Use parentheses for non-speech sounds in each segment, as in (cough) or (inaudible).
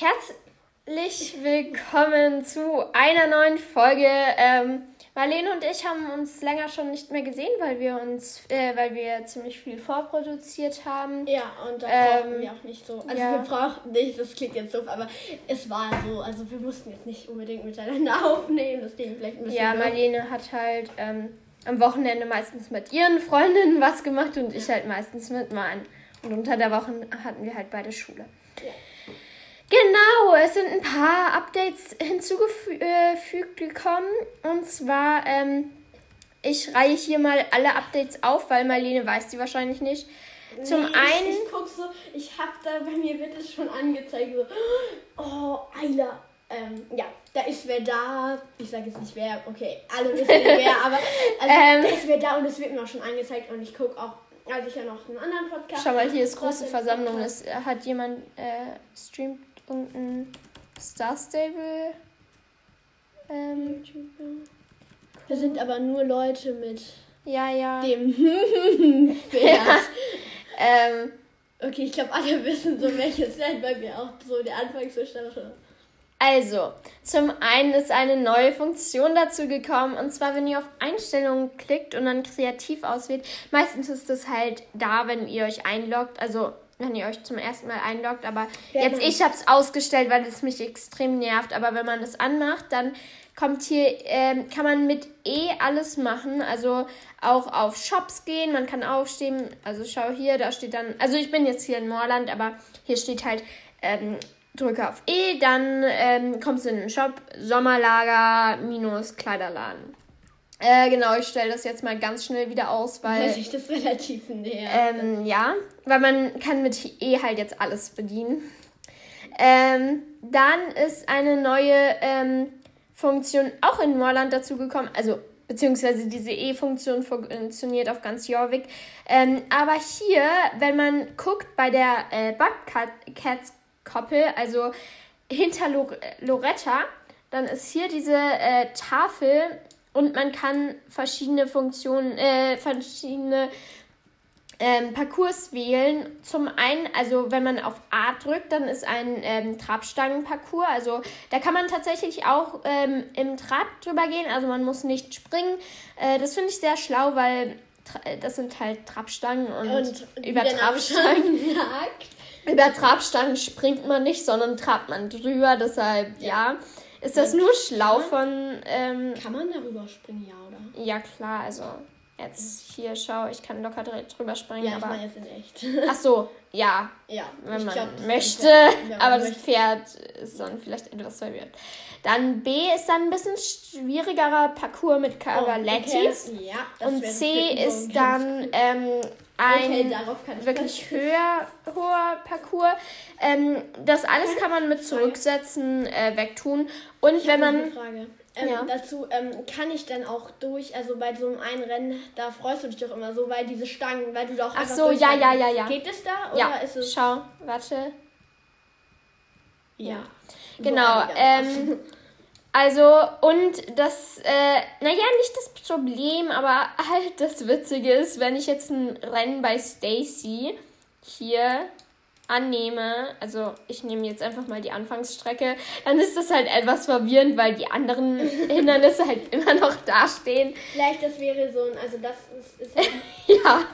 Herzlich willkommen zu einer neuen Folge. Ähm, Marlene und ich haben uns länger schon nicht mehr gesehen, weil wir uns, äh, weil wir ziemlich viel vorproduziert haben. Ja, und da brauchen ähm, wir auch nicht so. Also ja. wir brauchen nicht, das klingt jetzt doof, aber es war so. Also wir mussten jetzt nicht unbedingt miteinander (laughs) aufnehmen. Das ging vielleicht ein bisschen. Ja, Marlene hat halt ähm, am Wochenende meistens mit ihren Freundinnen was gemacht und ich halt meistens mit meinen. Und unter der Woche hatten wir halt beide Schule. Ja. Es sind ein paar Updates hinzugefügt gekommen. Und zwar, ähm, ich reihe hier mal alle Updates auf, weil Marlene weiß die wahrscheinlich nicht. Zum nee, einen. Ich, ich guck so, ich hab da, bei mir wird es schon angezeigt, so, oh, Ayla. Ähm, ja, da ist wer da. Ich sage jetzt nicht wer, okay, alle wissen (laughs) wer, aber also, ähm, da ist wer da und es wird mir auch schon angezeigt und ich gucke auch also ich ja noch einen anderen Podcast. Schau mal, hier ist große Versammlung. Es hat jemand äh, streamt irgendein Star Stable. Ähm, da sind aber nur Leute mit ja, ja. dem (laughs) ja. ähm, Okay, ich glaube, alle wissen so, welches Land bei mir auch so der Anfangszustand Also, zum einen ist eine neue Funktion dazu gekommen und zwar, wenn ihr auf Einstellungen klickt und dann kreativ auswählt. Meistens ist das halt da, wenn ihr euch einloggt. Also wenn ihr euch zum ersten Mal einloggt. Aber ja, jetzt, ich habe es ausgestellt, weil es mich extrem nervt. Aber wenn man das anmacht, dann kommt hier, ähm, kann man mit E alles machen. Also auch auf Shops gehen, man kann aufstehen. Also schau hier, da steht dann, also ich bin jetzt hier in Moorland, aber hier steht halt, ähm, drücke auf E, dann ähm, kommst du in den Shop, Sommerlager minus Kleiderladen. Äh, genau, ich stelle das jetzt mal ganz schnell wieder aus, weil. Weil sich das relativ näher. Ähm, ja, weil man kann mit E halt jetzt alles bedienen. Ähm, dann ist eine neue ähm, Funktion auch in Moorland dazugekommen. Also, beziehungsweise diese E-Funktion funktioniert auf ganz Jorvik. Ähm, aber hier, wenn man guckt bei der äh, Bugcats-Koppel, also hinter Lor Loretta, dann ist hier diese äh, Tafel und man kann verschiedene Funktionen, äh, verschiedene ähm, Parcours wählen. Zum einen, also wenn man auf A drückt, dann ist ein ähm, Trabstangenparcours. Also da kann man tatsächlich auch ähm, im Trab drüber gehen. Also man muss nicht springen. Äh, das finde ich sehr schlau, weil das sind halt Trabstangen und, und über Trabstangen. (laughs) (laughs) über Trabstangen springt man nicht, sondern trabt man drüber. Deshalb ja. ja. Ist das nur schlau von. Ähm, kann man darüber springen, ja, oder? Ja, klar, also. Jetzt hier, schau, ich kann locker drüber springen. Ja, aber. Ich jetzt in echt. Ach so, ja. Ja, wenn man glaub, möchte. Ja, aber das möchte. Pferd ist dann vielleicht etwas verwirrt. Dann B ist dann ein bisschen schwierigerer Parcours mit Cavalettis. Oh, okay. ja, und C ist dann ähm, ein okay, wirklich höher, hoher Parcours. Ähm, das alles kann man mit Zurücksetzen äh, wegtun. Und ich wenn man. Ähm, ja. Dazu ähm, kann ich dann auch durch, also bei so einem einen Rennen, da freust du dich doch immer so, weil diese Stangen, weil du doch Ach so, ja, ja, ja, ja. Geht es da oder ja. ist es. Schau, warte. Ja. Genau. Ähm, (laughs) also, und das, äh, naja, nicht das Problem, aber halt das Witzige ist, wenn ich jetzt ein Rennen bei Stacy hier annehme, also ich nehme jetzt einfach mal die Anfangsstrecke, dann ist das halt etwas verwirrend, weil die anderen (laughs) Hindernisse halt immer noch dastehen. Vielleicht das wäre so ein, also das ist, ist halt, (laughs) ja.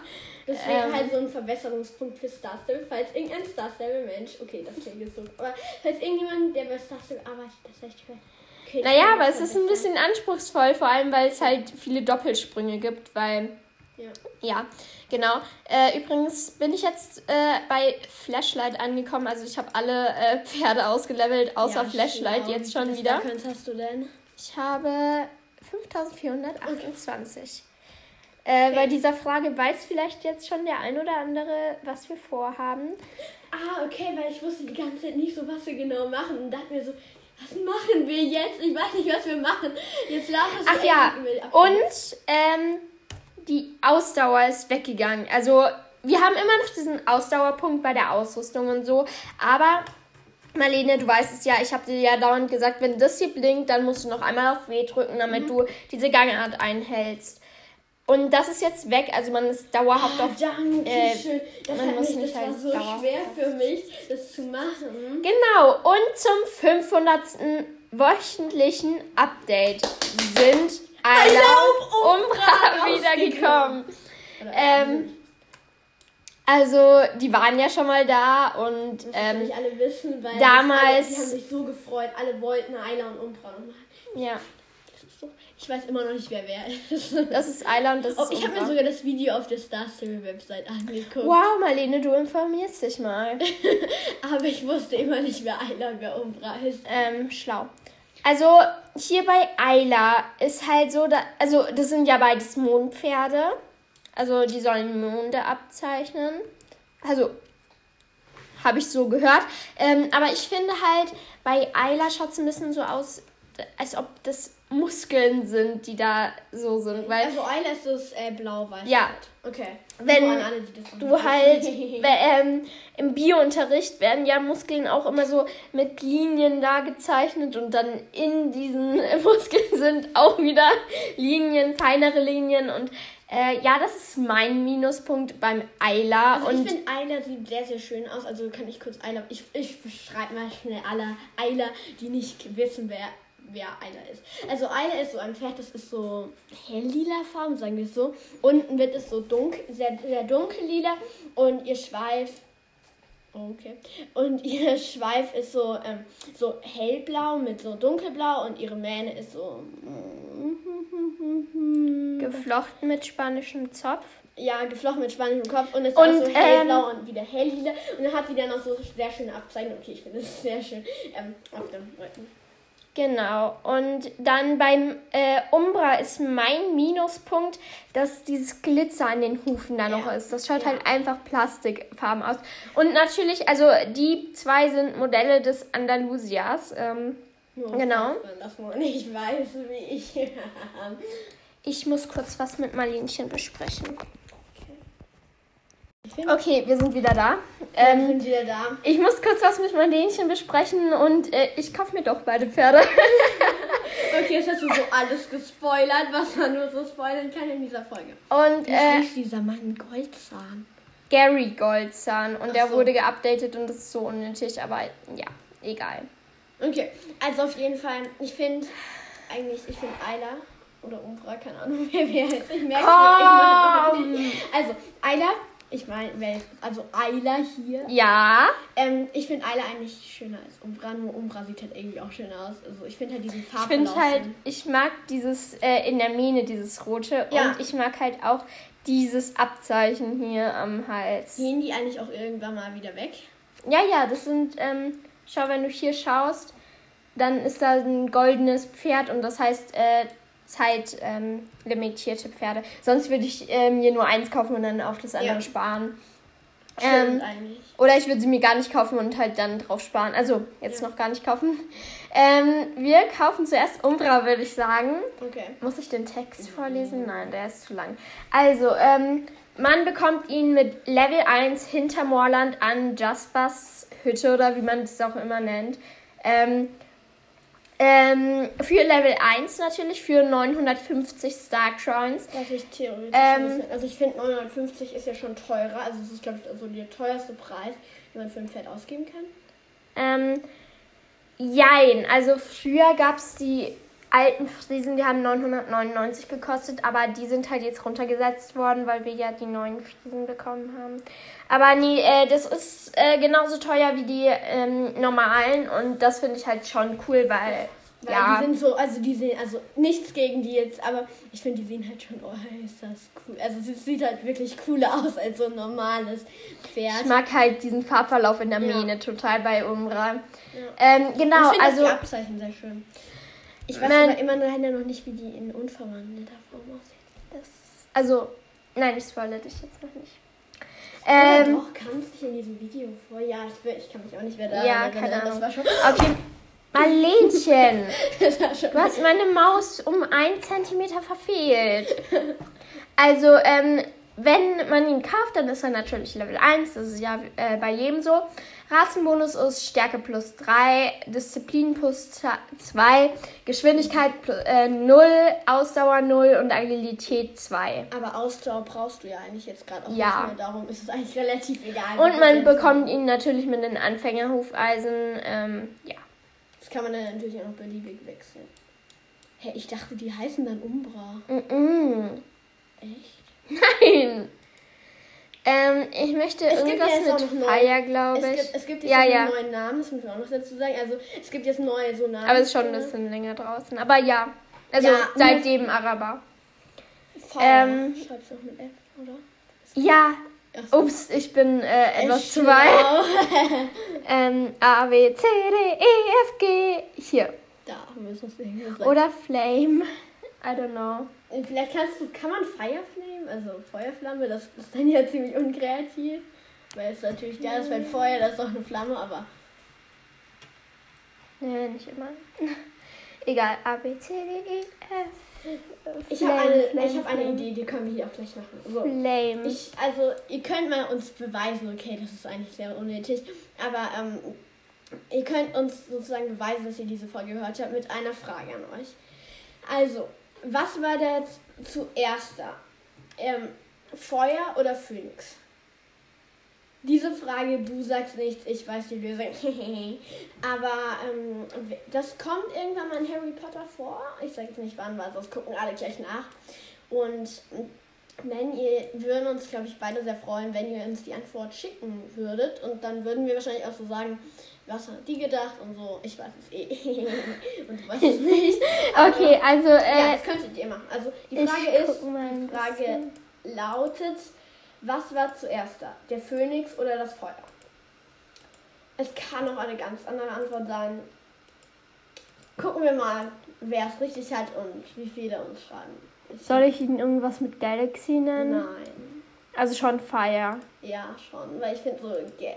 Das wäre ähm, halt so ein Verbesserungspunkt für Star Stable, falls irgendein Star Stable Mensch, okay, das klingt jetzt so, aber falls irgendjemand, der bei Star Stable arbeitet, das vielleicht Okay, naja, aber es ist ein bisschen anspruchsvoll, vor allem weil es halt viele Doppelsprünge gibt, weil. Ja. Ja, genau. Äh, übrigens bin ich jetzt äh, bei Flashlight angekommen. Also ich habe alle äh, (laughs) Pferde ausgelevelt, außer ja, Flashlight genau. jetzt schon Was wieder. Was hast du denn? Ich habe 5428. Okay. Äh, bei dieser Frage weiß vielleicht jetzt schon der ein oder andere, was wir vorhaben. Ah, okay, weil ich wusste die ganze Zeit nicht so, was wir genau machen und dachte mir so, was machen wir jetzt? Ich weiß nicht, was wir machen. Jetzt laufen Ach ja, und ähm, die Ausdauer ist weggegangen. Also wir haben immer noch diesen Ausdauerpunkt bei der Ausrüstung und so, aber Marlene, du weißt es ja, ich habe dir ja dauernd gesagt, wenn das hier blinkt, dann musst du noch einmal auf W drücken, damit mhm. du diese Gangart einhältst. Und das ist jetzt weg, also man ist dauerhaft auf. Danke äh, schön. Das, man muss mich, nicht das war so schwer für mich, das zu machen. Genau, und zum 500. wöchentlichen Update sind Ayla und Umbra wiedergekommen. Ähm, also, die waren ja schon mal da und Das ähm, nicht alle wissen, weil damals- alle, die haben sich so gefreut. Alle wollten Ayla und Umbra nochmal. ja, Ich weiß immer noch nicht, wer wer ist. das ist Ayla und das Oh, ist ich habe mir sogar das Video auf der Star Stable Website angeguckt. Wow, Marlene, du informierst dich mal. (laughs) Aber ich wusste immer nicht, wer Ayla und wer Umbra ist. ähm, schlau. Also, hier bei Ayla ist halt so, da, also das sind ja beides Mondpferde. Also, die sollen Monde abzeichnen. Also, habe ich so gehört. Ähm, aber ich finde halt, bei Ayla schaut es ein bisschen so aus, als ob das Muskeln sind, die da so sind. Weil Also Ayla ist das äh, blau-weiß. Ja. Okay. Wenn alle, du halt (laughs) ähm, im Biounterricht werden ja Muskeln auch immer so mit Linien da gezeichnet und dann in diesen (laughs) Muskeln sind auch wieder Linien, feinere Linien und äh, ja, das ist mein Minuspunkt beim Ayla Also und ich finde, Ayla sieht sehr, sehr schön aus. Also kann ich kurz Ayla. Ich, ich beschreibe mal schnell alle Ayla, die nicht wissen, wer, wer Ayla ist. Also Ayla ist so ein Pferd, das ist so helllila Farben, sagen wir es so. Unten wird es so dunkel, sehr, sehr dunkellila und ihr Schweif. Okay. Und (laughs) ihr Schweif ist so, ähm, so hellblau mit so dunkelblau und ihre Mähne ist so. (laughs) geflochten mit spanischem Zopf. Ja, geflochten mit spanischem Kopf und ist Und, auch so hellblau ähm, und wieder helllieder. Und dann hat sie dann noch so sehr schöne Abzeichnungen. Okay, ich finde das sehr schön. Ähm, auf dem Rücken. Genau. Und dann beim äh, Umbra ist mein Minuspunkt, dass dieses Glitzer an den Hufen da noch Ja. ist. Das schaut Ja. halt einfach plastikfarben aus. Und natürlich, also die zwei sind Modelle des Andalusias. Ähm, Nur Genau. falls man das noch nicht weiß, wie ich. (laughs) ich muss kurz was mit Marlenchen besprechen. Okay, wir sind wieder da. wir Ähm, sind wieder da. ich muss kurz was mit Marlenchen besprechen und äh, ich kaufe mir doch beide Pferde. (laughs) Okay, jetzt hast du so alles gespoilert, was man nur so spoilern kann in dieser Folge. Und äh, heißt dieser Mann Goldzahn? Gary Goldzahn. Und Ach der so. wurde geupdatet und das ist so unnötig, aber ja, egal. Okay, also auf jeden Fall, ich finde eigentlich, ich finde Ayla oder Umbra, keine Ahnung, (laughs) wer wer heißt. Ich merke mir Komm! immer (laughs) nicht. Also, Ayla, ich meine, also Ayla hier. Ja, Ähm, ich finde Ayla eigentlich schöner als Umbra, nur Umbra sieht halt irgendwie auch schön aus. Also ich finde halt diesen ich Farbverlauf finde halt, ich mag dieses äh, in der Mähne, dieses rote. Ja. Und ich mag halt auch dieses Abzeichen hier am Hals. Gehen die eigentlich auch irgendwann mal wieder weg? Ja, ja, das sind, ähm, schau, wenn du hier schaust, dann ist da ein goldenes Pferd und das heißt äh, Zeit ähm, limitierte Pferde. Sonst würde ich äh, mir nur eins kaufen und dann auf das andere Ja. sparen. Ähm. Oder ich würde sie mir gar nicht kaufen und halt dann drauf sparen. Also jetzt Ja. noch gar nicht kaufen. Ähm, wir kaufen zuerst Umbra, würde ich sagen. Okay. Muss ich den Text vorlesen? Nein, der ist zu lang. Also, ähm, man bekommt ihn mit Level 1 hinter Moorland an Jaspers Hütte oder wie man es auch immer nennt. Ähm, ähm, für Level 1 natürlich, für 950 Star Coins. Was ich theoretisch Ähm, also ich finde 950 ist ja schon teurer, also es ist glaube ich also der teuerste Preis, den man für ein Pferd ausgeben kann. Ähm, jein, also früher gab es die alten Friesen, die haben 999 gekostet, aber die sind halt jetzt runtergesetzt worden, weil wir ja die neuen Friesen bekommen haben. Aber nee, äh, das ist äh, genauso teuer wie die ähm, normalen und das finde ich halt schon cool, weil, Weil ja, die sind so, also die sehen, also nichts gegen die jetzt, aber ich finde, die sehen halt schon, oh, ist das cool. Also es sieht halt wirklich cooler aus als so ein normales Pferd. ich mag halt diesen Farbverlauf in der Ja. Mähne total bei Umbra. Ja. Ähm, genau, ich also die Abzeichen sehr schön. Ich weiß Man- aber immer leider noch nicht, wie die in unverwandelter Form aussehen. das, also, nein, ich spoilere dich jetzt noch nicht. Ähm, doch, kam es nicht in diesem Video vor? Ja, ich, will, ich kann mich auch nicht mehr da Ja, erinnern. keine Das Ahnung. war schon. Auf jeden (laughs) Marlenchen, (laughs) du hast meine Maus um einen Zentimeter verfehlt. (laughs) Also, ähm, wenn man ihn kauft, dann ist er natürlich Level 1, das ist ja äh, bei jedem so. Rasenbonus ist Stärke plus 3, Disziplin plus 2, Geschwindigkeit plus, äh, 0, Ausdauer 0 und Agilität 2. Aber Ausdauer brauchst du ja eigentlich jetzt gerade auch Ja. nicht mehr. Darum ist es eigentlich relativ egal. Und man bekommt ihn natürlich mit den Anfängerhufeisen. Ähm, ja. Das kann man dann natürlich auch noch beliebig wechseln. Hä, ich dachte, die heißen dann Umbra. Mm-mm. Echt? Nein. Ähm, ich möchte Es gibt irgendwas mit noch Fire, Es glaube ich. gibt, es gibt jetzt ja, ja. einen neuen Namen, das muss man auch noch dazu sagen. Also es gibt jetzt neue so Namen. Aber es ist schon ein bisschen länger draußen. Aber ja. Also Ja, seitdem Araber. Fire. ähm, Schreibst du auch mit F, oder? Ja. So. Ups, ich bin äh, etwas Echt, zu weit. (laughs) Ähm, A, B, C, D, E, F, G. Hier. da müssen wir es irgendwie Oder Flame. I don't know. Vielleicht kannst du, kann man Fireflame, also Feuerflamme, das ist dann ja ziemlich unkreativ. Weil es natürlich da ist, weil Feuer, das ist doch eine Flamme, aber Nee, nicht immer. (laughs) Egal. A, B, C, D, E, F. ich habe eine, Flame, ich hab eine. Idee, die können wir hier auch gleich machen. So. Flame. Ich, also, ihr könnt mal uns beweisen, okay, das ist eigentlich sehr unnötig, aber ähm, ihr könnt uns sozusagen beweisen, dass ihr diese Folge gehört habt, mit einer Frage an euch. Also, was war da jetzt zuerst da? Ähm, Feuer oder Phönix? Diese Frage, du sagst nichts, ich weiß die Lösung. (laughs) Aber ähm, das kommt irgendwann mal in Harry Potter vor. Ich sage jetzt nicht wann, weil sonst gucken alle gleich nach. Und wenn ihr, würden uns, glaube ich, beide sehr freuen, wenn ihr uns die Antwort schicken würdet. Und dann würden wir wahrscheinlich auch so sagen, was hat die gedacht und so. Ich weiß es eh. (laughs) und du weißt es nicht. (laughs) Okay, also, Ja, äh, das könntet ihr machen. Also die Frage ist, die Frage lautet, was war zuerst da? Der Phönix oder das Feuer? Es kann auch eine ganz andere Antwort sein. Gucken wir mal, wer es richtig hat und wie viele uns schreiben. Ich- soll ich ihn irgendwas mit Galaxy nennen? Nein. Also schon Fire. Ja, schon. Weil ich finde so,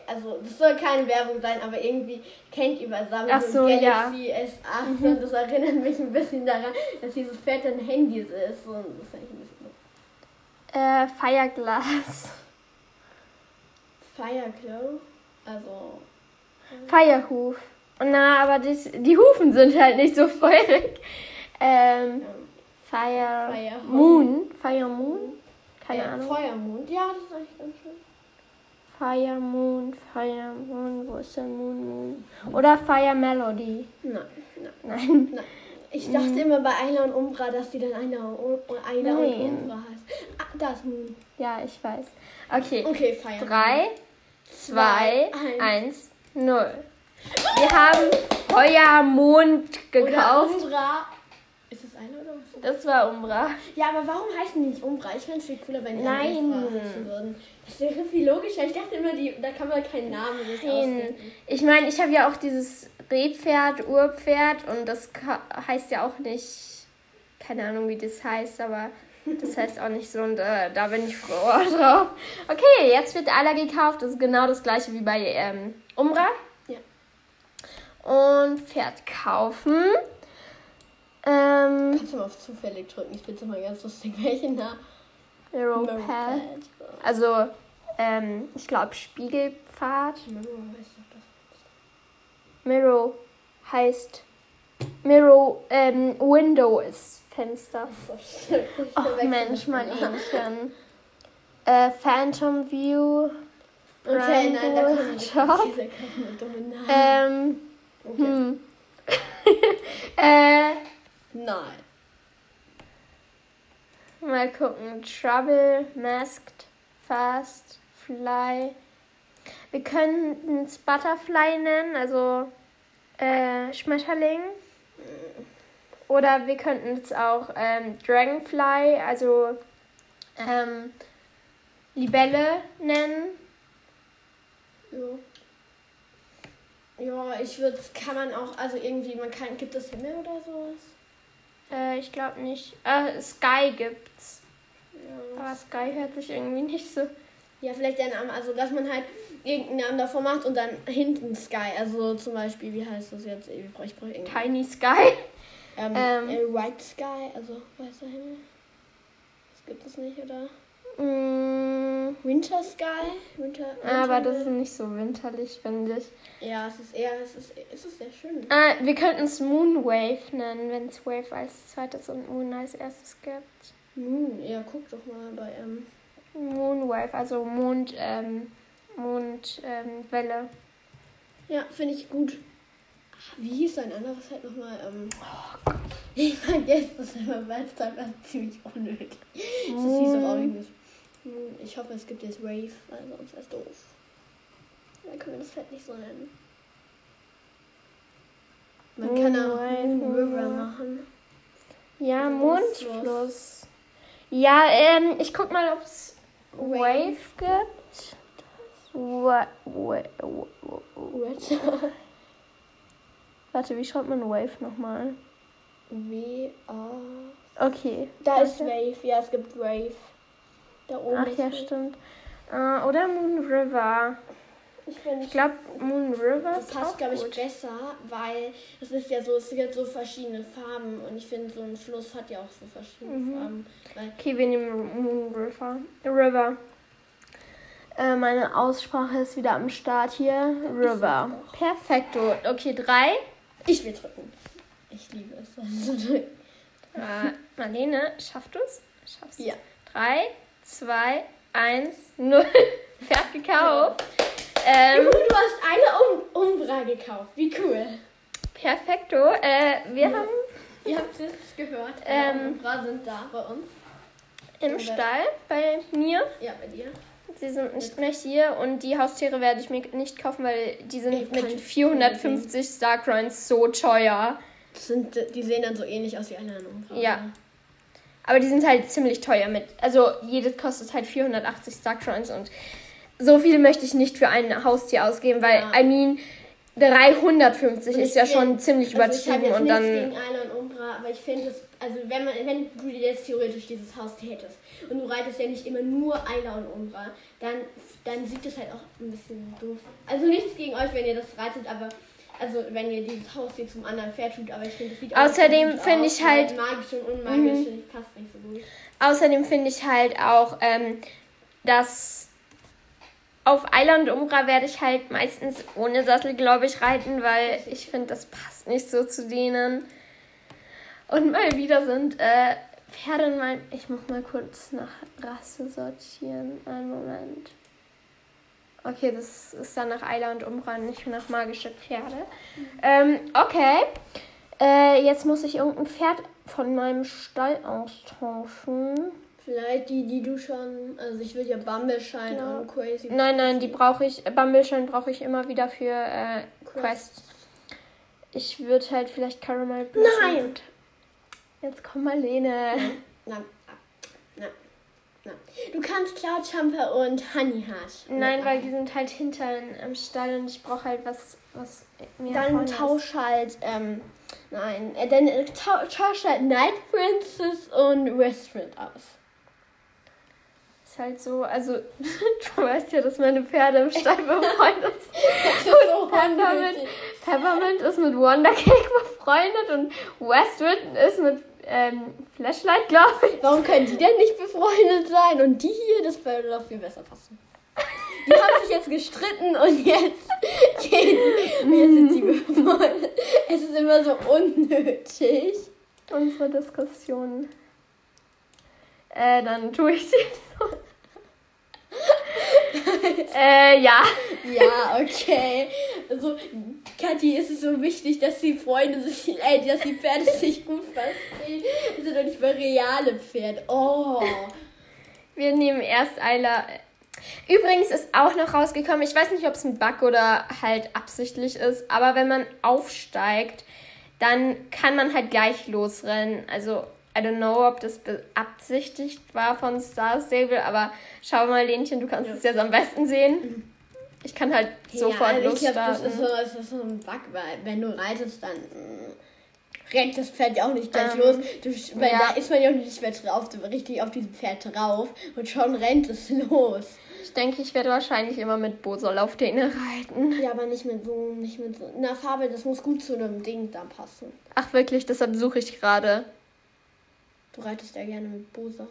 also das soll keine Werbung sein, aber irgendwie kennt ihr bei Samsung Ach so, Galaxy S8 und das erinnert mich ein bisschen daran, dass dieses Pferd ein Handys ist und das ist ein bisschen. Äh, Fireglass. Fireglow, also Firehoof. Na, aber das, die Hufen sind halt nicht so feurig. Ähm, ähm, Fire, Fire Moon. Fire Moon? Keine äh, Ahnung. Feuermond, ja, das ist eigentlich ganz schön. Fire Moon, Fire Moon, wo ist der Moon Moon? Oder Fire Melody. Nein, nein, Nein. nein. Ich dachte immer bei Ayla und Umbra, dass die dann Ayla und, Ayla und. Umbra heißt. Ah, da ist Moon. Ja, ich weiß. Okay. Okay, Fire. Drei, zwei, Zwei, eins, null. Wir haben Feuermond Oder gekauft. Umbra. Ist das Ayla oder was? Das war Umbra. Ja, aber warum heißen die nicht Umbra? Ich fände es viel cooler, wenn die Nein. Umbra heißen würden. Das wäre viel logischer. Ich dachte immer, die, da kann man keinen Namen sich Nein. ausdenken. Ich meine, ich habe ja auch dieses Rehpferd, Urpferd und das heißt ja auch nicht, keine Ahnung, wie das heißt, aber das heißt auch nicht so und äh, da bin ich froh (laughs) drauf. Okay, jetzt wird aller gekauft. Das ist genau das gleiche wie bei ähm, Umbra. Ja. Und Pferd kaufen. Ähm, Kannst du mal auf zufällig drücken? Ich finde es immer ganz lustig, (laughs) welche Namen. Meropad. Also, ähm, ich glaube Spiegelpfad. Mero heißt doch das. Mirror heißt Mirror, ähm, Window ist Fenster. Ach verwechsel Mensch, mein. Ähnchen. Äh, Phantom View. Okay, nein, da kommen Namen. Ähm, okay. hm. (laughs) äh, Nein. mal gucken. Trouble, Masked, Fast, Fly. Wir könnten es Butterfly nennen, also äh, Schmetterling. Oder wir könnten es auch ähm, Dragonfly, also ähm, Libelle nennen. Ja. Ja, ich würde, kann man auch, also irgendwie, man kann, gibt es Himmel oder sowas? Äh, ich glaube nicht. Äh, Sky gibt's. Ja. Aber Sky hört sich irgendwie nicht so. Ja, vielleicht der Name, also dass man halt irgendeinen Namen davor macht und dann hinten Sky, also zum Beispiel, wie heißt das jetzt? Ich brauche brauch irgendwie. Tiny Sky. Ähm, ähm. äh, White Sky, also weißer Himmel. Das gibt es nicht, oder? Mm. Winter Sky. Winter, Winter Aber das ist nicht so winterlich, finde ich. Ja, es ist eher, es ist, es ist sehr schön. Ah, wir könnten es Moonwave nennen, wenn es Wave als zweites und Moon als erstes gibt. Moon, ja, guck doch mal bei ähm. Moonwave, also Mond, ähm, Mondwelle. Ähm, ja, finde ich gut. Wie hieß dein anderes halt nochmal? Ähm, oh (laughs) ich vergesse das immer, weil es dann (laughs) ziemlich unnötig. Das hieß auch irgendwie. Ich hoffe, es gibt jetzt Wave, weil sonst wäre es doof. Dann können wir das Fett nicht so nennen. Man kann auch Moon River machen. Ja, Mondfluss. Ja, ähm, ich guck mal, ob es Wave, Wave gibt. What? (laughs) Warte, wie schreibt man Wave nochmal? W-A. Okay. Da ist Wave, ja, es gibt Wave. Da oben. Ach ja, stimmt. Uh, oder Moon River. Ich, ich glaube, Moon River das passt, glaube ich, besser, weil es ist ja so, es gibt so verschiedene Farben und ich finde, so ein Fluss hat ja auch so verschiedene mhm. Farben. okay, wir nehmen Moon River. River. Äh, meine Aussprache ist wieder am Start hier. River. Perfekto. Okay, drei. Ich will drücken. Ich liebe es. Also, (laughs) äh, Marlene, schaffst du es? Schaffst du Ja. Drei, zwei, eins, null. (laughs) Pferd gekauft. Ähm, du hast eine um Umbra gekauft. Wie cool. Perfekto. Äh, wir ja. haben. Ihr habt es gehört. Ähm, Umbra sind da bei uns. Im Stall bei mir. Ja, bei dir. Sie sind nicht mehr hier und die Haustiere werde ich mir nicht kaufen, weil die sind mit 450 Starcoins so teuer. Sind, die sehen dann so ähnlich aus wie eine Umfrage. Ja. Aber die sind halt ziemlich teuer mit. Also jedes kostet halt 480 Starcoins und so viel möchte ich nicht für ein Haustier ausgeben, weil, ja. I mean, 350 ist ja schon ziemlich also übertrieben und dann. Gegen Isla und Umbra, aber ich finde es, also wenn man, wenn du jetzt theoretisch dieses Haus hättest und du reitest ja nicht immer nur Ayla und Umbra, dann, dann sieht das halt auch ein bisschen doof. Also nichts gegen euch, wenn ihr das reitet, aber also wenn ihr dieses Haus hier zum anderen Pferd tut, aber ich finde, das sieht Außerdem finde ich halt magisch und unmagisch mhm. passt nicht so gut. Außerdem finde ich halt auch, ähm, dass auf Island Umbra werde ich halt meistens ohne Sattel, glaube ich, reiten, weil ich finde, das passt nicht so zu denen. Und mal wieder sind äh, Pferde mein. Ich muss mal kurz nach Rasse sortieren. Einen Moment. Okay, das ist dann nach Eila und Umbra, nicht nach magische Pferde. Mhm. Ähm, okay. Äh, jetzt muss ich irgendein Pferd von meinem Stall austauschen. Vielleicht die, die du schon. Also ich will ja Bumbleshine ja. und Crazy. Nein, nein, die brauche ich. Bumbleshine brauche ich immer wieder für äh, Quest. Ich würde halt vielleicht Caramel Nein! Jetzt komm mal, Lene. Nein. Nein. Du kannst Cloud Jumper und Honey Heart. Nein, weil die sind halt hinter am Stall und ich brauche halt was, was mir Dann tausch halt, ähm, nein, äh, dann äh, tausch halt Night Princess und Restaurant aus. Halt so, also (laughs) du weißt ja, dass meine Pferde im Stall (laughs) befreundet sind. und Peppermint, Peppermint ist mit Wonder Cake (laughs) befreundet und Westwood ist mit ähm, Flashlight, glaube ich. Warum können die denn nicht befreundet sein? Und die hier, das würde doch viel besser passen. Die haben sich jetzt gestritten und jetzt, gehen, jetzt sind sie befreundet. Es ist immer so unnötig. Unsere Diskussion. Äh, dann tue ich sie so. (laughs) äh, ja. Ja, okay. Also, Kathi, ist es so wichtig, dass die Freunde sich, äh, dass die Pferde (laughs) sich gut verstehen. Das sind doch nicht mal reale Pferde. Oh. Wir nehmen erst Eiler. Übrigens ist auch noch rausgekommen, ich weiß nicht, ob es ein Bug oder halt absichtlich ist, aber wenn man aufsteigt, dann kann man halt gleich losrennen. Also I don't know, ob das beabsichtigt war von Star Stable, aber schau mal, Lenchen, du kannst ja. es jetzt am besten sehen. Ich kann halt ja, sofort also losstarten. Ich glaube, das ist, so, das ist so ein Bug, weil wenn du reitest, dann mm, rennt das Pferd ja auch nicht gleich ähm, los. Du, weil ja. da ist man ja auch nicht mehr drauf, richtig auf diesem Pferd drauf und schon rennt es (laughs) los. Ich denke, ich werde wahrscheinlich immer mit Bosol auf Däne reiten. Ja, aber nicht mit so, nicht mit so einer Farbe, das muss gut zu einem Ding dann passen. Ach wirklich, deshalb suche ich gerade. Du reitest ja gerne mit Bosal.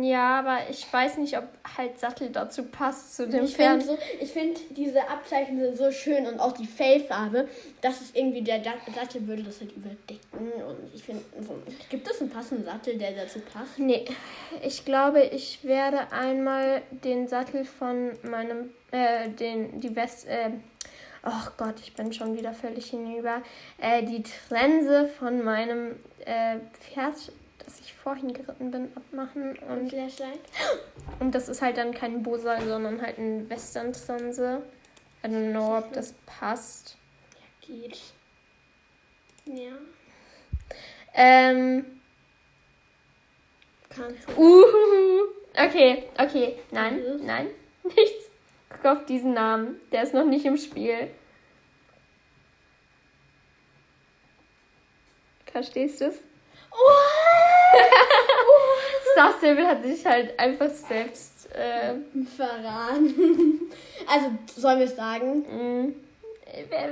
Ja, aber ich weiß nicht, ob halt Sattel dazu passt zu dem ich Pferd. Find so, ich finde, diese Abzeichen sind so schön und auch die Fellfarbe, dass es irgendwie der Sattel würde das halt überdecken. Und ich finde, so, gibt es einen passenden Sattel, der dazu passt? Nee, ich glaube, ich werde einmal den Sattel von meinem, äh, den, die West, äh, oh Gott, ich bin schon wieder völlig hinüber, äh, die Trense von meinem äh, Pferd, das ich vorhin geritten bin, abmachen Und und, Flashlight? (gasps) und das ist halt dann kein Bosal, sondern halt ein Western-Trense. I don't know, ob das passt. Geht. Ja. Ähm, Kannst du. Uhuhu. Okay, okay. Nein, Was? nein, (laughs) nichts. Guck auf diesen Namen. Der ist noch nicht im Spiel. Verstehst du es? (laughs) Star Stable hat sich halt einfach selbst. Äh, Verraten. (laughs) Also, sollen wir es sagen? mh, äh,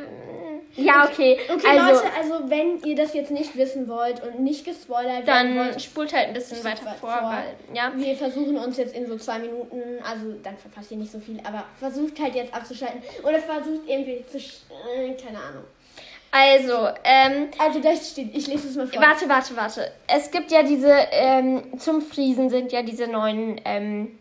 ja, okay. Okay, also, Leute, also wenn ihr das jetzt nicht wissen wollt und nicht gespoilert dann wollt, spult halt ein bisschen weiter weit vor, vor. weil, ja. wir versuchen uns jetzt in so zwei Minuten, also dann verpasst ihr nicht so viel, aber versucht halt jetzt abzuschalten oder versucht irgendwie zu, sch- äh, keine Ahnung. Also, ähm, Also das steht, ich lese es mal vor. Warte, warte, warte. Es gibt ja diese, ähm, zum Friesen sind ja diese neuen, ähm,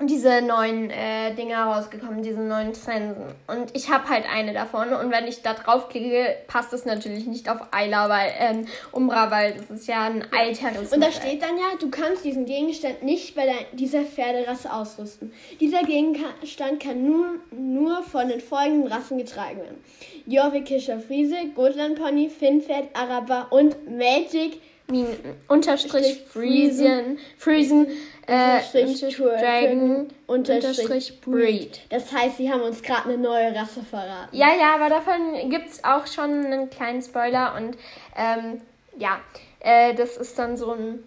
diese neuen äh, Dinger rausgekommen, diese neuen Trensen. Und ich habe halt eine davon. Und wenn ich da draufklicke, passt es natürlich nicht auf Ayla, weil, ähm, Umbra, weil das ist ja ein alteres Und da steht dann ja, du kannst diesen Gegenstand nicht bei dieser Pferderasse ausrüsten. Dieser Gegenstand kann nur, nur von den folgenden Rassen getragen werden. Jorvikischer Friese, Gotlandpony, Finnpferd, Araber und Magic Min unterstrich Strich Friesen, Friesen, äh, Unterstrich Dragon, Unterstrich Breed. Das heißt, sie haben uns gerade eine neue Rasse verraten. Ja, ja, aber davon gibt es auch schon einen kleinen Spoiler und ähm, ja, äh, das ist dann so ein.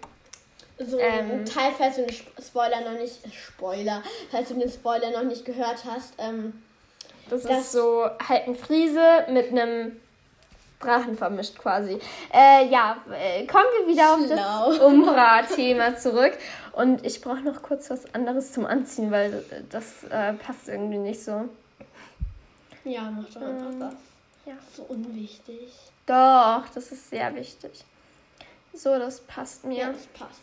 So Ähm. Teil, falls du den Sp- Spoiler noch nicht, Spoiler, falls du den Spoiler noch nicht gehört hast, ähm, Das, Das- ist so halt ein Friese mit einem Drachen vermischt quasi. Äh, ja, äh, kommen wir wieder auf das. (laughs) Umbra-Thema zurück. Und ich brauche noch kurz was anderes zum Anziehen, weil äh, das äh, passt irgendwie nicht so. ja, mach doch einfach Ähm, das. ja. So unwichtig. Doch, das ist sehr wichtig. So, das passt mir. Ja, das passt.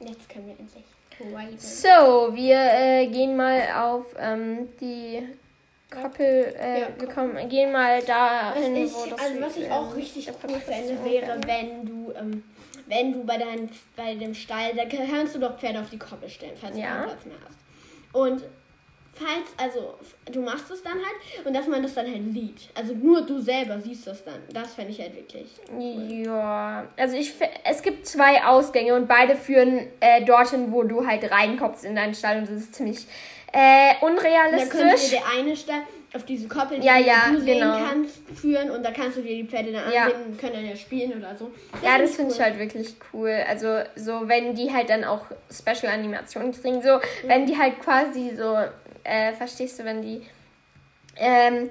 Jetzt können wir endlich. So, wir äh, gehen mal auf ähm, die Koppel. Äh, Ja, wir kommen, gehen mal wo das also was ich ähm, auch richtig der cool fände, wäre, wenn du, ähm, wenn du bei deinem, bei dem Stall, da kannst du doch Pferde auf die Koppel stellen, falls Ja. du keinen Platz mehr hast. Und falls, also du machst es dann halt und dass man das dann halt sieht. Also nur du selber siehst das dann. Das fände ich halt wirklich. Ja, also ich, es gibt zwei Ausgänge und beide führen äh, dorthin, wo du halt reinkommst in deinen Stall und das ist ziemlich äh, Da könnte unrealistisch. dir eine Stall auf diese Koppel, die Ja, ja, du sehen genau. kannst, führen und da kannst du dir die Pferde dann Ja. ansehen und können dann ja spielen oder so. Ja, find das finde ich halt wirklich cool. Also so, wenn die halt dann auch Special-Animationen kriegen, so, wenn die halt quasi so, äh, verstehst du, wenn die ähm,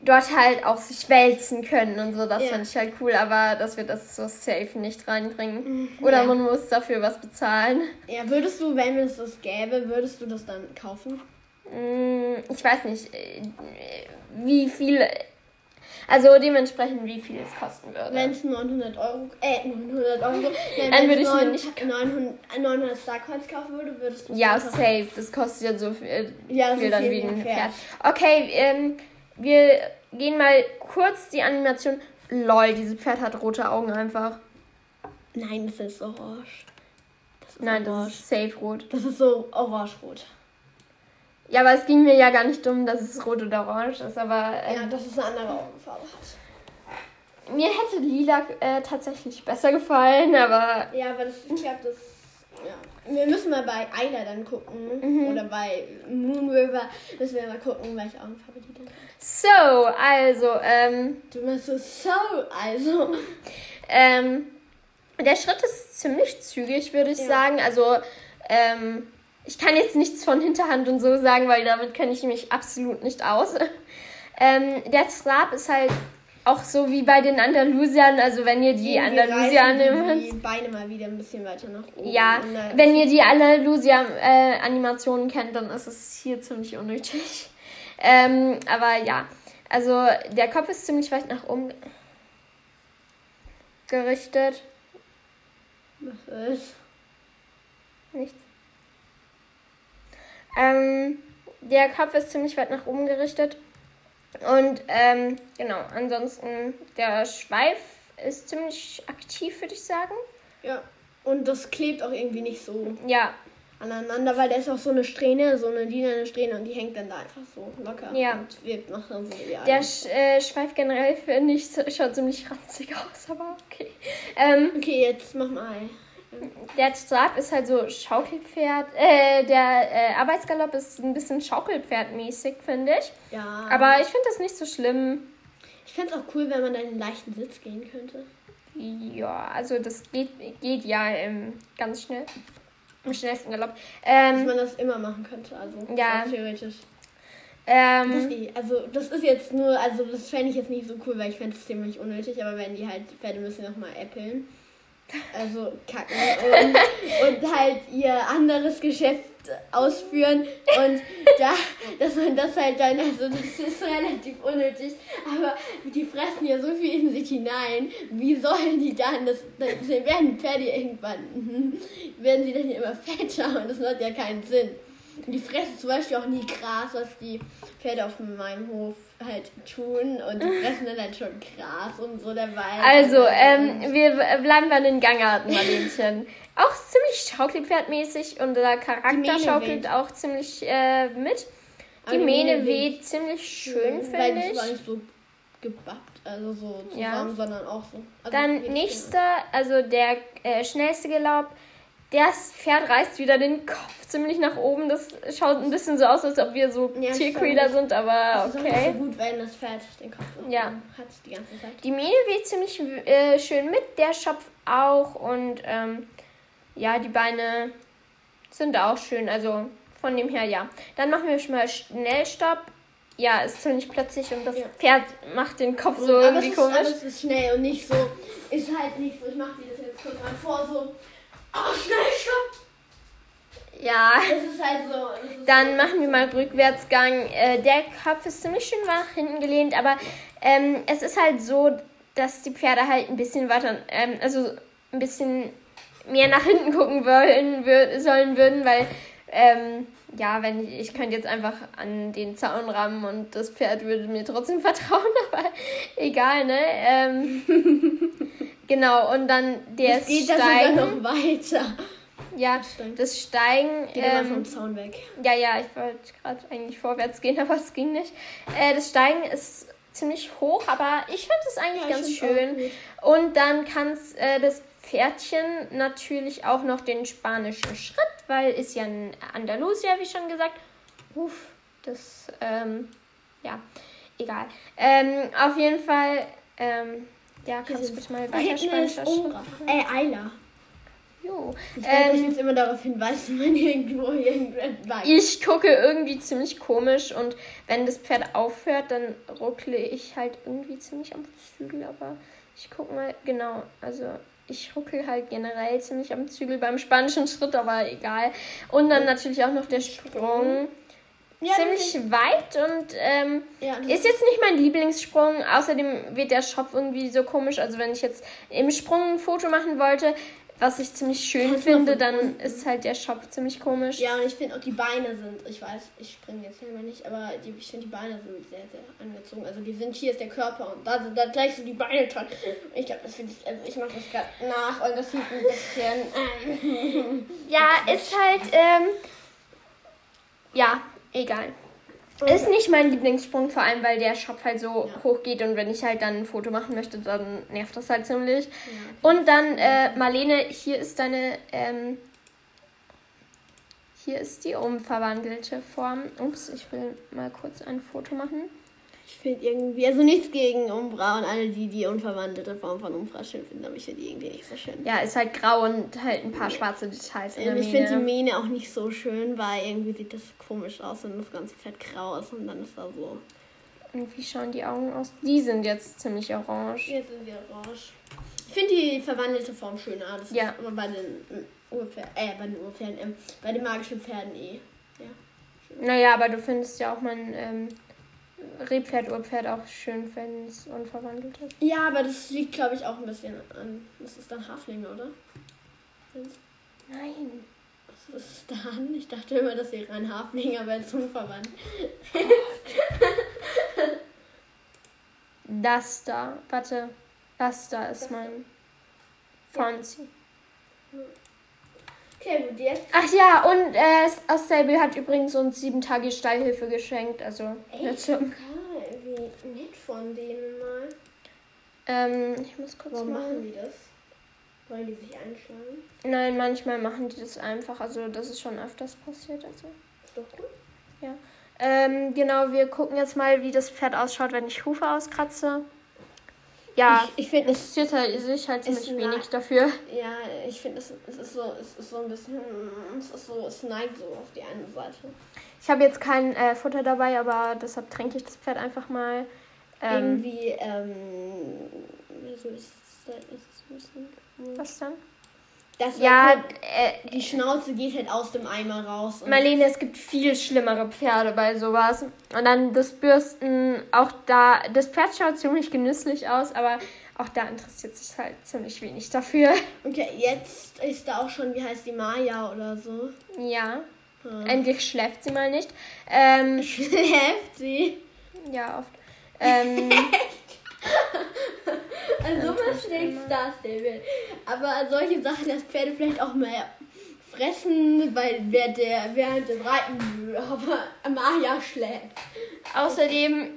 dort halt auch sich wälzen können und so, das Ja. fand ich halt cool, aber dass wir das so safe nicht reinbringen. Oder ja. man muss dafür was bezahlen. Ja, würdest du, wenn es das gäbe, würdest du das dann kaufen? Mm, Ich weiß nicht, äh, wie viel, also dementsprechend, wie viel es kosten würde. Wenn es 900 Euro, äh, 900 Euro, (laughs) wenn Dann würde ich mir neun- nicht- 900, 900 Starcoins kaufen würde, würdest du Ja, safe. Das kostet ja so viel, Ja, viel dann wie ein ein Pferd. Pferd. Okay, ähm, wir gehen mal kurz die Animation. Lol, dieses Pferd hat rote Augen einfach. Nein, das ist orange. Das ist Nein, das orange. ist safe rot. Das ist so orange-rot. Ja, aber es ging mir ja gar nicht dumm, dass es rot oder orange ist, aber Ja, ähm, dass es eine andere Augenfarbe hat. mir hätte lila äh, tatsächlich besser gefallen, aber Ja, aber das, ich glaube, das. Wir müssen mal bei Ayla dann gucken. Mhm. Oder bei Moon River müssen wir mal gucken, welche Augenfarbe die dann hat. so, also, ähm, Du meinst so, so, also. Ähm, der Schritt ist ziemlich zügig, würde ich Ja. sagen. Also, ähm, ich kann jetzt nichts von Hinterhand und so sagen, weil damit kenne ich mich absolut nicht aus. (laughs) ähm, der Trab ist halt auch so wie bei den Andalusiern, also wenn ihr die Andalusier nimmt. Die Beine mal wieder ein bisschen weiter nach oben. Ja, wenn ihr die Andalusier-Animationen äh, kennt, dann ist es hier ziemlich unnötig. Ähm, aber ja, also der Kopf ist ziemlich weit nach oben gerichtet. Was ist? Nichts. Ähm, der Kopf ist ziemlich weit nach oben gerichtet. Und ähm, genau, ansonsten der Schweif ist ziemlich aktiv, würde ich sagen. Ja, und das klebt auch irgendwie nicht so. Ja. Aneinander, weil der ist auch so eine Strähne, so eine lilane Strähne und die hängt dann da einfach so locker. Ja. Und wirkt noch dann so ja. Der Sch äh, Schweif generell finde ich schaut ziemlich ranzig aus, aber okay. Ähm, okay, jetzt mach mal. Der Trab ist halt so Schaukelpferd. Äh, der äh, Arbeitsgalopp ist ein bisschen Schaukelpferdmäßig, finde ich. Ja. Aber ich finde das nicht so schlimm. Ich fände es auch cool, wenn man da in einen leichten Sitz gehen könnte. Ja, also das geht, geht ja ähm, ganz schnell. Im schnellsten Galopp. Ähm, Dass man das immer machen könnte, also ja. theoretisch. Ähm, das, eh, also das ist jetzt nur, also das fände ich jetzt nicht so cool, weil ich fände es ziemlich unnötig, aber wenn die halt, Pferde müssen nochmal äppeln also kacken und, und halt ihr anderes Geschäft ausführen und da, dass man das halt dann, also das ist relativ unnötig, aber die fressen ja so viel in sich hinein, wie sollen die dann, das, das werden Pferde irgendwann, werden sie dann immer fetter und das macht ja keinen Sinn. Die fressen zum Beispiel auch nie Gras, was die Pferde auf meinem Hof halt tun und die fressen dann halt schon Gras und so dabei. Also, ähm, wir bleiben bei den Gangarten, Marlenchen. auch ziemlich schaukelpferdmäßig und der Charakter schaukelt auch ziemlich äh, mit. Die, die Mähne, weht, ziemlich schön, finde ich. Weil es war nicht so gebappt, also so zusammen, ja. sondern auch so. Also Dann nächster, also der äh, schnellste Gelaub das Pferd reißt wieder den Kopf ziemlich nach oben. Das schaut ein bisschen so aus, als ob wir so ja, Tierquäler sind, aber okay. Es ist so gut, wenn das Pferd den Kopf ja. hat die ganze Zeit. Die Mähne weht ziemlich äh, schön mit, der Schopf auch und ähm, ja, die Beine sind auch schön, also von dem her ja. Dann machen wir schon mal Schnellstopp. Ja, ist ziemlich plötzlich und das ja. Pferd macht den Kopf so aber irgendwie ist, komisch. Aber es ist schnell und nicht so, ist halt nicht so, ich mach dir das jetzt kurz mal vor, so Oh, schnell, stopp! Ja. Das ist halt so. Ist Dann machen wir mal Rückwärtsgang. Äh, der Kopf ist ziemlich schön nach hinten gelehnt, aber ähm, es ist halt so, dass die Pferde halt ein bisschen weiter, ähm, also ein bisschen mehr nach hinten gucken wollen, wür sollen würden, weil ähm, ja, wenn ich, ich könnte jetzt einfach an den Zaun rammen und das Pferd würde mir trotzdem (laughs) vertrauen, aber egal, ne? Ähm, (laughs) Genau, und dann der das geht Steigen. sogar noch weiter. Ja, das Steigen. Geht ähm, vom Zaun weg. Ja, ja, ich wollte gerade eigentlich vorwärts gehen, (laughs) aber es ging nicht. Äh, das Steigen ist ziemlich hoch, aber ich finde es eigentlich ja, ganz schön. Und dann kann äh, das Pferdchen natürlich auch noch den spanischen Schritt, weil ist ja ein Andalusier, wie schon gesagt. Uff, das, ähm, ja, egal. Ähm, auf jeden Fall, ähm, ja, kannst du bitte mal weiter spanischer Äh, Ayla. Jo. Ich werde ähm, jetzt immer darauf hinweisen, (laughs) wenn irgendwo irgendwas Ich gucke irgendwie ziemlich komisch und wenn das Pferd aufhört, dann ruckle ich halt irgendwie ziemlich am Zügel, aber ich gucke mal, genau, also ich ruckel halt generell ziemlich am Zügel beim spanischen Schritt, aber egal. Und dann natürlich auch noch der Sprung ja, ziemlich weit und ähm, ja, ist jetzt nicht mein Lieblingssprung. Außerdem wird der Schopf irgendwie so komisch. Also wenn ich jetzt im Sprung ein Foto machen wollte, was ich ziemlich schön Kannst finde, dann ist halt der Schopf ziemlich komisch. Ja, und ich finde auch die Beine sind, ich weiß, ich springe jetzt selber nicht, aber die, ich finde die Beine sind sehr, sehr angezogen. Also die sind, hier ist der Körper und da sind da gleich so die Beine dran. Ich glaube, das finde ich, also ich mache das gerade nach und das sieht ein bisschen... ja, ist halt, ähm, ja, Egal. Okay. Ist nicht mein Lieblingssprung, vor allem weil der Shop halt so ja. hoch geht und wenn ich halt dann ein Foto machen möchte, dann nervt das halt ziemlich. Ja. Und dann, äh, Marlene, hier ist deine, ähm, hier ist die umverwandelte Form. Ups, ich will mal kurz ein Foto machen. Ich finde irgendwie, also nichts gegen Umbra und alle, die die unverwandelte Form von Umbra schön finden, aber ich finde die irgendwie nicht so schön. Ja, ist halt grau und halt ein paar schwarze Details in der Ich finde die Mähne auch nicht so schön, weil irgendwie sieht das komisch aus, wenn das ganze Fett grau ist und dann ist da so. Und wie schauen die Augen aus? Die sind jetzt ziemlich orange. Jetzt sind sie orange. Ich finde die verwandelte Form schöner. Das Ja. ist aber bei den ähm, Urpferden, äh, bei den Urpferden, ähm, bei den magischen Pferden eh. Ja. Naja, aber du findest ja auch mein ähm, Rebpferd, Urpferd auch schön, wenn es unverwandelt ist. Ja, aber das liegt, glaube ich, auch ein bisschen an. Das ist dann Haflinge, oder? Nein. Was ist es dann? Ich dachte immer, das wäre ein Hafling, aber jetzt unverwandt. (laughs) Das da, warte, das da ist mein Fonzie. Okay, gut, jetzt. Ach ja, und äh, Stable hat übrigens uns sieben Tage Steilhilfe geschenkt, also Echt? dazu. Wie nett von denen mal. Ähm, ich muss kurz Warum mal. machen die das? Wollen die sich einschlagen? Nein, manchmal machen die das einfach, also das ist schon öfters passiert, also. Ist doch gut. Ähm, genau, wir gucken jetzt mal, wie das Pferd ausschaut, wenn ich Hufe auskratze. Ja, Ich, ich finde es. interessiert halt, sich halt ziemlich Ist wenig dafür. Ja, ich finde es, es ist so, es ist so ein bisschen, es ist so, es neigt so auf die eine Seite. Ich habe jetzt kein äh, Futter dabei, aber deshalb tränke ich das Pferd einfach mal. Ähm, Irgendwie, ähm, so ist es, ist es ein bisschen. was dann? Das Ja, ja, äh, die Schnauze geht halt aus dem Eimer raus. Marlene, es gibt viel schlimmere Pferde bei sowas. Und dann das Bürsten, auch da, das Pferd schaut ziemlich genüsslich aus, aber auch da interessiert sich halt ziemlich wenig dafür. (laughs) Okay, jetzt ist da auch schon, wie heißt die Maya oder so. Ja, Ja. endlich schläft sie mal nicht. Ähm, (laughs) Schläft sie. ja, oft. Ähm, (laughs) Also was schlägt das, David? Aber solche Sachen, dass Pferde vielleicht auch mal fressen, weil während, der, während dem Reiten, aber Maya schläft. außerdem,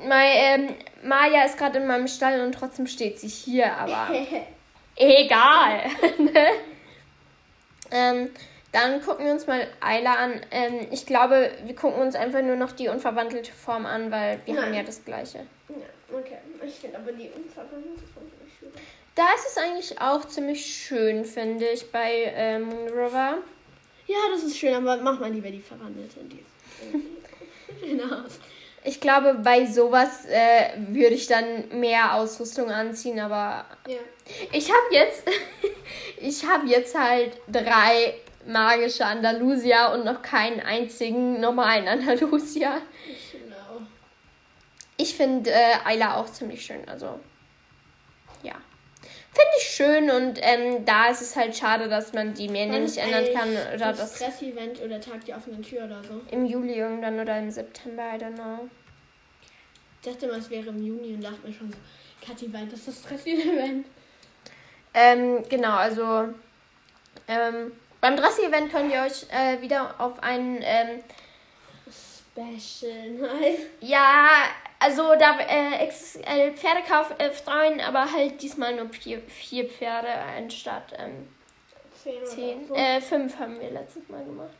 mein, ähm, Maja ist gerade in meinem Stall und trotzdem steht sie hier, aber (laughs) egal. (laughs) Ne? ähm, dann gucken wir uns mal Ayla an. Ähm, ich glaube, wir gucken uns einfach nur noch die unverwandelte Form an, weil wir Nein. haben ja das gleiche. Okay. Ich finde aber die schön. Da ist es eigentlich auch ziemlich schön, finde ich, bei ähm, Moon River. Ja, das ist schön, aber mach mal lieber die verwandelte. Die ist (laughs) schön aus. Ich glaube, bei sowas äh, würde ich dann mehr Ausrüstung anziehen, aber Ja. ich habe jetzt, (laughs) ich habe jetzt halt drei magische Andalusia und noch keinen einzigen normalen Andalusia. Ich finde äh, Ayla auch ziemlich schön, also ja. Finde ich schön und ähm, da ist es halt schade, dass man die Wann nicht ändern kann oder das das Stress-Event oder Tag der offenen Tür oder so. im Juli irgendwann oder im September, I don't know. Ich dachte mal, es wäre im Juni und dachte mir schon so, Kathi weint, das ist das Stress-Event. Ähm, genau, also ähm, beim Dressy-Event könnt ihr euch äh, wieder auf einen, ähm, Special, nein. ja, also da äh, XXL Pferdekauf äh, freuen, aber halt diesmal nur vier, vier Pferde anstatt ähm, Zehn. zehn. So. Äh, fünf haben wir letztes Mal gemacht.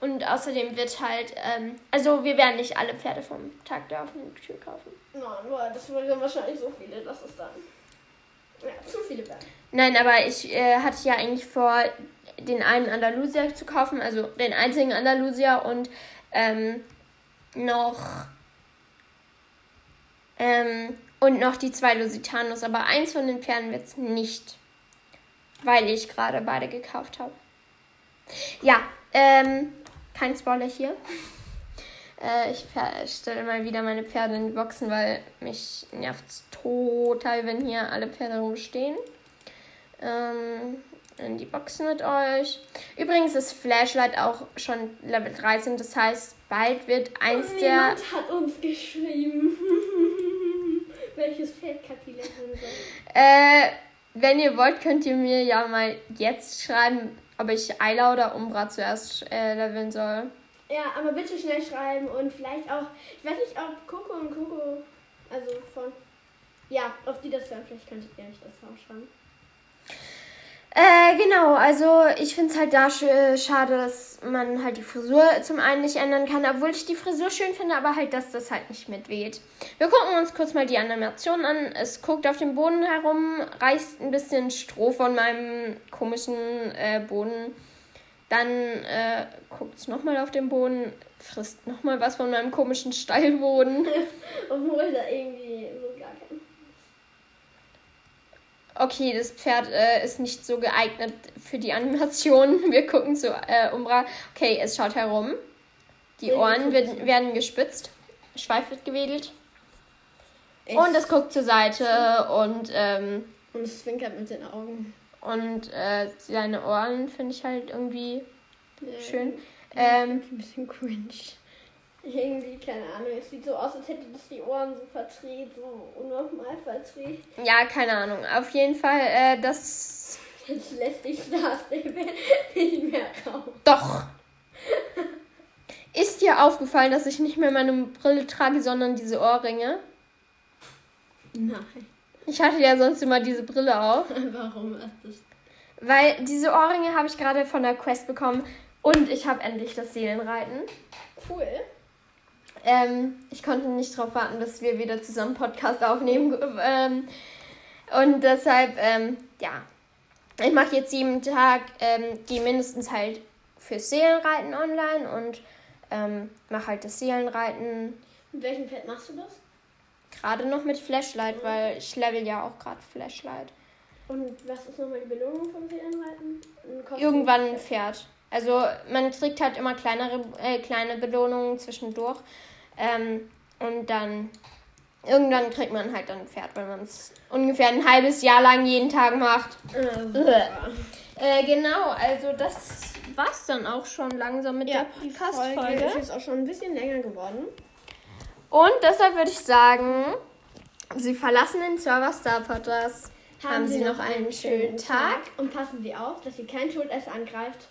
Und außerdem wird halt, ähm, also wir werden nicht alle Pferde vom Tag der offenen Tür kaufen. Nein, aber das wären wahrscheinlich so viele, dass es dann. Ja, zu viele werden. Nein, aber ich äh, hatte ja eigentlich vor, den einen Andalusier zu kaufen, also den einzigen Andalusier und ähm, noch ähm, und noch die zwei Lusitanos, aber eins von den Pferden wird es nicht, weil ich gerade beide gekauft habe. Ja, ähm, kein Spoiler hier. (laughs) Äh, ich stelle mal wieder meine Pferde in die Boxen, weil mich nervt total, wenn hier alle Pferde rumstehen. Ähm, in die Boxen mit euch. Übrigens ist Flashlight auch schon Level 13, das heißt, bald wird eins der. Jemand hat uns geschrieben, (laughs) welches Pferd Kathi lernen soll. Äh, wenn ihr wollt, könnt ihr mir ja mal jetzt schreiben, ob ich Ayla oder Umbra zuerst äh, leveln soll. Ja, aber bitte schnell schreiben und vielleicht auch, ich weiß nicht, ob Coco und Coco, also von, ja, ob die das hören, vielleicht könntet ihr euch das auch schreiben. Äh, genau, also ich finde es halt da sch schade, dass man halt die Frisur zum einen nicht ändern kann, obwohl ich die Frisur schön finde, aber halt, dass das halt nicht mitweht. Wir gucken uns kurz mal die Animation an. Es guckt auf dem Boden herum, reißt ein bisschen Stroh von meinem komischen äh, Boden. Dann äh, guckt es nochmal auf den Boden, frisst nochmal was von meinem komischen Steilboden. (laughs) Obwohl da irgendwie so gar kein. Okay, das Pferd äh, ist nicht so geeignet für die Animation. (laughs) Wir gucken zu äh, Umbra. Okay, es schaut herum. Die Ohren werden, werden gespitzt. Schweif wird gewedelt. Echt? Und es guckt zur Seite und. Ähm, und es zwinkert mit den Augen. Und äh, seine Ohren finde ich halt irgendwie ja, schön. Ähm, ein bisschen cringe. Irgendwie, keine Ahnung, es sieht so aus, als hätte das die Ohren so verdreht, so unnormal verdreht. Ja, keine Ahnung. Auf jeden Fall, äh, das. Jetzt lässt die Stars (laughs) nicht mehr raus. Doch! Ist dir aufgefallen, dass ich nicht mehr meine Brille trage, sondern diese Ohrringe? Nein. Ich hatte ja sonst immer diese Brille auf. (laughs) Warum hast du das? Weil diese Ohrringe habe ich gerade von der Quest bekommen und ich habe endlich das Seelenreiten. Cool. Ähm, ich konnte nicht darauf warten, dass wir wieder zusammen Podcast aufnehmen. Ähm, und deshalb, ähm, ja. Ich mache jetzt jeden Tag ähm, die mindestens halt fürs Seelenreiten online und ähm, mache halt das Seelenreiten. Mit welchem Pferd machst du das? Gerade noch mit Flashlight, weil ich level ja auch gerade Flashlight. Und was ist nochmal die Belohnung vom Seelenreiten? Irgendwann ein Pferd. Also man kriegt halt immer kleinere, äh, kleine Belohnungen zwischendurch. Ähm, und dann irgendwann kriegt man halt dann ein Pferd, wenn man es ungefähr ein halbes Jahr lang jeden Tag macht. Äh, genau, also das war's dann auch schon langsam mit ja, der Podcast-Folge. ist jetzt auch schon ein bisschen länger geworden. Und deshalb würde ich sagen, Sie verlassen den Server Star Potters. Haben, Haben Sie noch einen schönen Tag. Tag und passen Sie auf, dass Sie kein Todesser angreift.